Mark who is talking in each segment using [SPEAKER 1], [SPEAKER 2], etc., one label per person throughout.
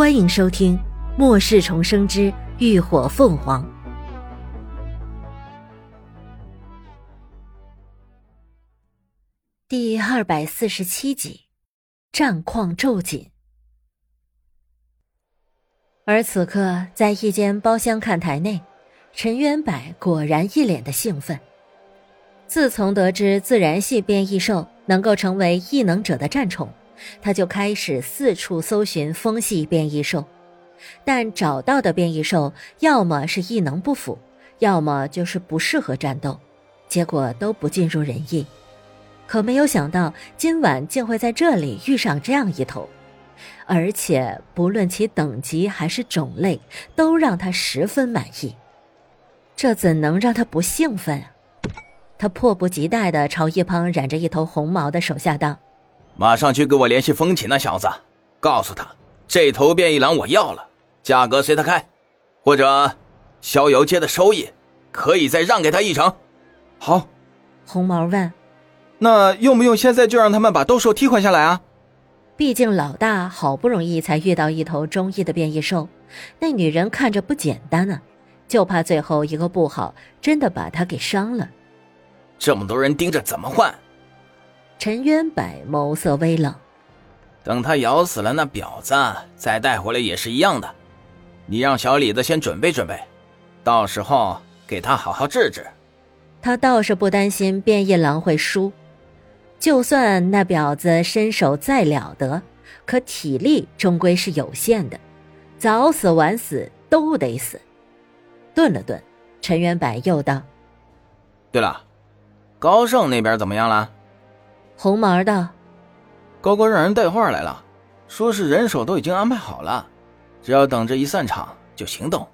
[SPEAKER 1] 欢迎收听《末世重生之浴火凤凰》第二百四十七集，战况骤紧。而此刻，在一间包厢看台内，陈元柏果然一脸的兴奋。自从得知自然系变异兽能够成为异能者的战宠，他就开始四处搜寻风系变异兽，但找到的变异兽要么是异能不符，要么就是不适合战斗，结果都不尽如人意。可没有想到，今晚竟会在这里遇上这样一头，而且不论其等级还是种类，都让他十分满意。这怎能让他不兴奋？他迫不及待地朝一旁染着一头红毛的手下道：“
[SPEAKER 2] 马上去给我联系风起那小子，告诉他这头变异狼我要了，价格随他开，或者逍遥街的收益可以再让给他一成。”
[SPEAKER 3] 好，
[SPEAKER 1] 红毛问：“
[SPEAKER 3] 那用不用现在就让他们把斗兽替换下来啊？”
[SPEAKER 1] 毕竟老大好不容易才遇到一头中意的变异兽，那女人看着不简单呢，就怕最后一个不好，真的把他给伤了。
[SPEAKER 2] 这么多人盯着，怎么换？
[SPEAKER 1] 陈渊柏眸色微冷。
[SPEAKER 2] 等他咬死了那婊子，再带回来也是一样的。你让小李子先准备准备，到时候给他好好治治。
[SPEAKER 1] 他倒是不担心变异狼会输，就算那婊子身手再了得，可体力终归是有限的，早死晚死都得死。顿了顿，陈元柏又道：“
[SPEAKER 2] 对了。”高盛那边怎么样了？
[SPEAKER 1] 红毛道：“
[SPEAKER 3] 高高让人带话来了，说是人手都已经安排好了，只要等着一散场就行动。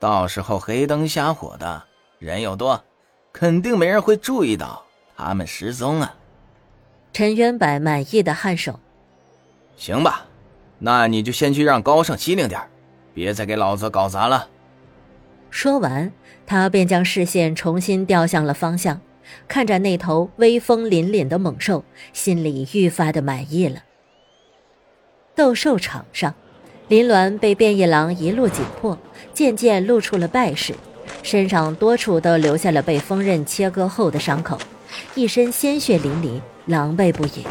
[SPEAKER 3] 到时候黑灯瞎火的，人又多，肯定没人会注意到他们失踪啊。”
[SPEAKER 1] 陈渊柏满意的颔首：“
[SPEAKER 2] 行吧，那你就先去让高盛机灵点别再给老子搞砸了。”
[SPEAKER 1] 说完，他便将视线重新调向了方向。看着那头威风凛凛的猛兽，心里愈发的满意了。斗兽场上，林鸾被变异狼一路紧迫，渐渐露出了败势，身上多处都留下了被锋刃切割后的伤口，一身鲜血淋漓，狼狈不已。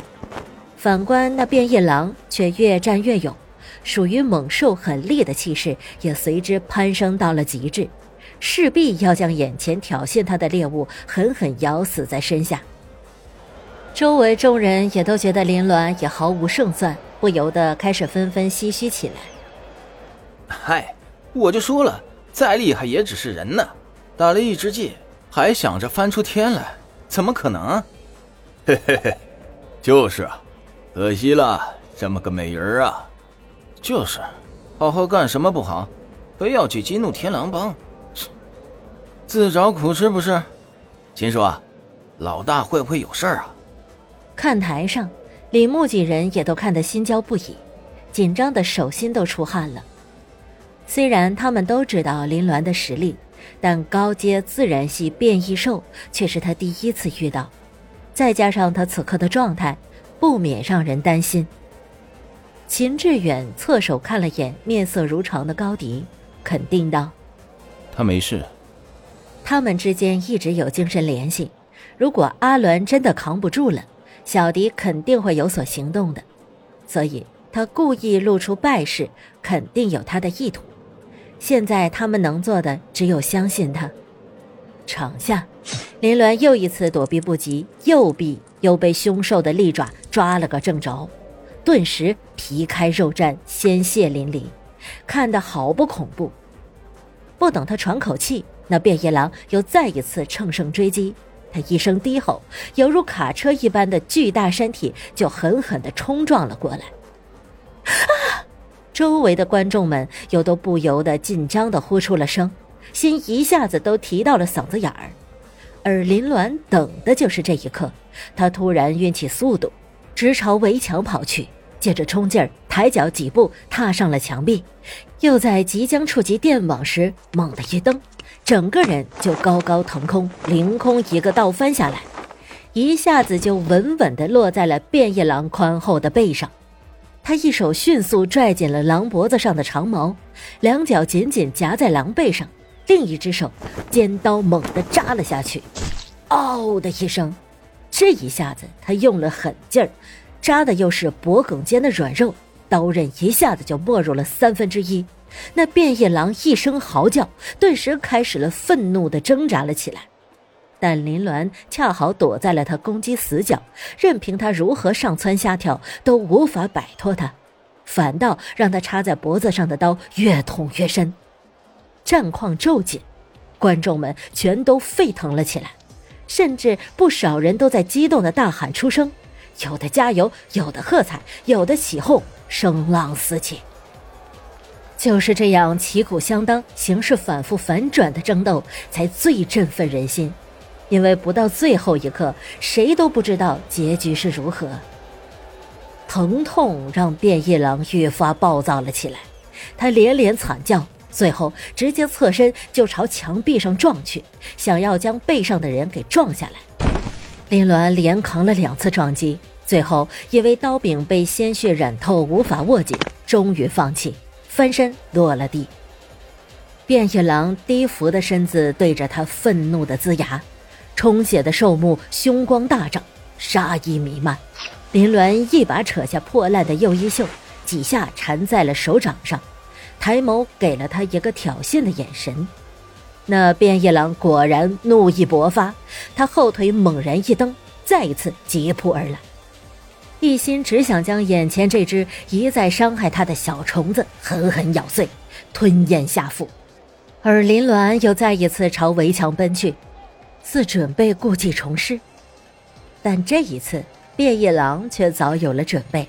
[SPEAKER 1] 反观那变异狼，却越战越勇，属于猛兽狠厉的气势也随之攀升到了极致。势必要将眼前挑衅他的猎物狠狠咬死在身下。周围众人也都觉得林鸾也毫无胜算，不由得开始纷纷唏嘘起来。
[SPEAKER 3] 嗨，我就说了，再厉害也只是人呢，打了一只鸡，还想着翻出天来，怎么可能？
[SPEAKER 2] 嘿嘿嘿，就是啊，可惜了这么个美人啊。
[SPEAKER 3] 就是，好好干什么不好，非要去激怒天狼帮。自找苦吃不是？
[SPEAKER 2] 秦叔，老大会不会有事儿啊？
[SPEAKER 1] 看台上，李牧几人也都看得心焦不已，紧张的手心都出汗了。虽然他们都知道林鸾的实力，但高阶自然系变异兽却是他第一次遇到，再加上他此刻的状态，不免让人担心。秦志远侧手看了眼面色如常的高迪，肯定道：“
[SPEAKER 3] 他没事。”
[SPEAKER 1] 他们之间一直有精神联系，如果阿伦真的扛不住了，小迪肯定会有所行动的，所以他故意露出败势，肯定有他的意图。现在他们能做的只有相信他。场下，林鸾又一次躲避不及，右臂又被凶兽的利爪抓了个正着，顿时皮开肉绽，鲜血淋漓，看得好不恐怖。不等他喘口气。那变异狼又再一次乘胜追击，他一声低吼，犹如卡车一般的巨大身体就狠狠地冲撞了过来。啊！周围的观众们又都不由得紧张地呼出了声，心一下子都提到了嗓子眼儿。而林鸾等的就是这一刻，他突然运起速度，直朝围墙跑去，借着冲劲儿，抬脚几步踏上了墙壁，又在即将触及电网时猛地一蹬。整个人就高高腾空，凌空一个倒翻下来，一下子就稳稳地落在了变异狼宽厚的背上。他一手迅速拽紧了狼脖子上的长矛，两脚紧紧夹在狼背上，另一只手尖刀猛地扎了下去。嗷的一声，这一下子他用了狠劲儿，扎的又是脖颈间的软肉，刀刃一下子就没入了三分之一。那变异狼一声嚎叫，顿时开始了愤怒的挣扎了起来。但林鸾恰好躲在了他攻击死角，任凭他如何上蹿下跳，都无法摆脱他，反倒让他插在脖子上的刀越捅越深。战况骤紧，观众们全都沸腾了起来，甚至不少人都在激动的大喊出声，有的加油，有的喝彩，有的起哄，声浪四起。就是这样旗鼓相当、形势反复反转的争斗，才最振奋人心。因为不到最后一刻，谁都不知道结局是如何。疼痛让变异狼越发暴躁了起来，他连连惨叫，最后直接侧身就朝墙壁上撞去，想要将背上的人给撞下来。林鸾连扛了两次撞击，最后因为刀柄被鲜血染透，无法握紧，终于放弃，翻身落了地。变异狼低伏的身子对着他愤怒的龇牙。充血的兽目，凶光大涨，杀意弥漫。林鸾一把扯下破烂的右衣袖，几下缠在了手掌上，抬眸给了他一个挑衅的眼神。那变异狼果然怒意勃发，他后腿猛然一蹬，再一次疾扑而来，一心只想将眼前这只一再伤害他的小虫子狠狠咬碎，吞咽下腹。而林鸾又再一次朝围墙奔去。似准备故技重施，但这一次变异狼却早有了准备。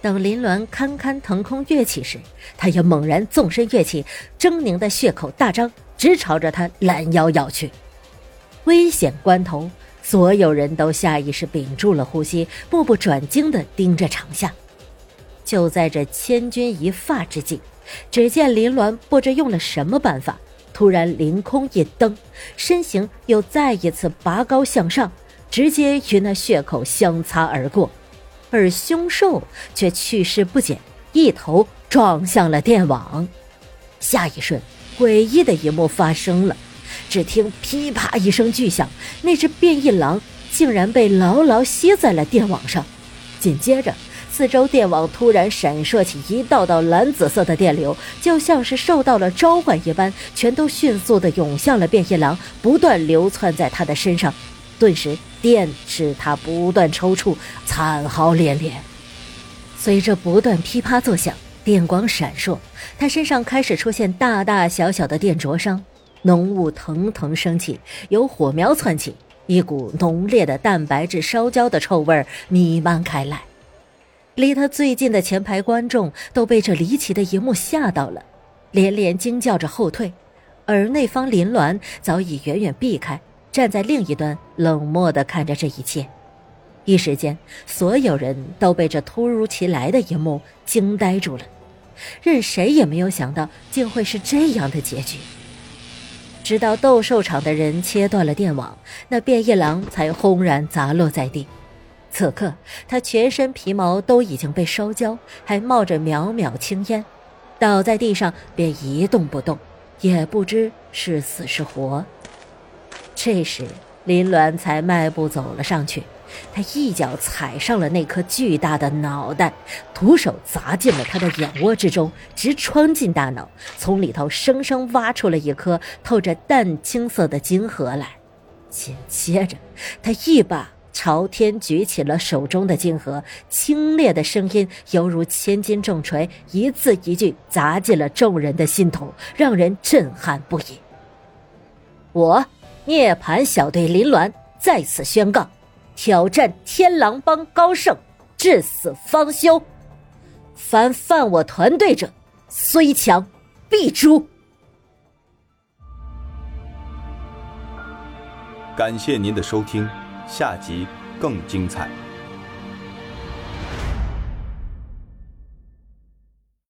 [SPEAKER 1] 等林鸾堪堪腾空跃起时，他也猛然纵身跃起，狰狞的血口大张，直朝着他拦腰咬去。危险关头，所有人都下意识屏住了呼吸，目不转睛地盯着场下。就在这千钧一发之际，只见林鸾不知用了什么办法。突然凌空一蹬，身形又再一次拔高向上，直接与那血口相擦而过，而凶兽却去势不减，一头撞向了电网。下一瞬，诡异的一幕发生了，只听噼啪一声巨响，那只变异狼竟然被牢牢吸在了电网上，紧接着。四周电网突然闪烁起一道道蓝紫色的电流，就像是受到了召唤一般，全都迅速地涌向了变异狼，不断流窜在他的身上。顿时，电使他不断抽搐，惨嚎连连。随着不断噼啪作响，电光闪烁，他身上开始出现大大小小的电灼伤，浓雾腾腾升起，有火苗窜起，一股浓烈的蛋白质烧焦的臭味弥漫开来。离他最近的前排观众都被这离奇的一幕吓到了，连连惊叫着后退，而那方林鸾早已远远避开，站在另一端冷漠地看着这一切。一时间，所有人都被这突如其来的一幕惊呆住了，任谁也没有想到竟会是这样的结局。直到斗兽场的人切断了电网，那变异狼才轰然砸落在地。此刻，他全身皮毛都已经被烧焦，还冒着渺渺青烟，倒在地上便一动不动，也不知是死是活。这时，林鸾才迈步走了上去，他一脚踩上了那颗巨大的脑袋，徒手砸进了他的眼窝之中，直穿进大脑，从里头生生挖出了一颗透着淡青色的金核来。紧接着，他一把。朝天举起了手中的金核，清冽的声音犹如千斤重锤，一字一句砸进了众人的心头，让人震撼不已。我涅槃小队林鸾在此宣告，挑战天狼帮高盛，至死方休。凡犯我团队者，虽强必诛。
[SPEAKER 4] 感谢您的收听。下集更精彩。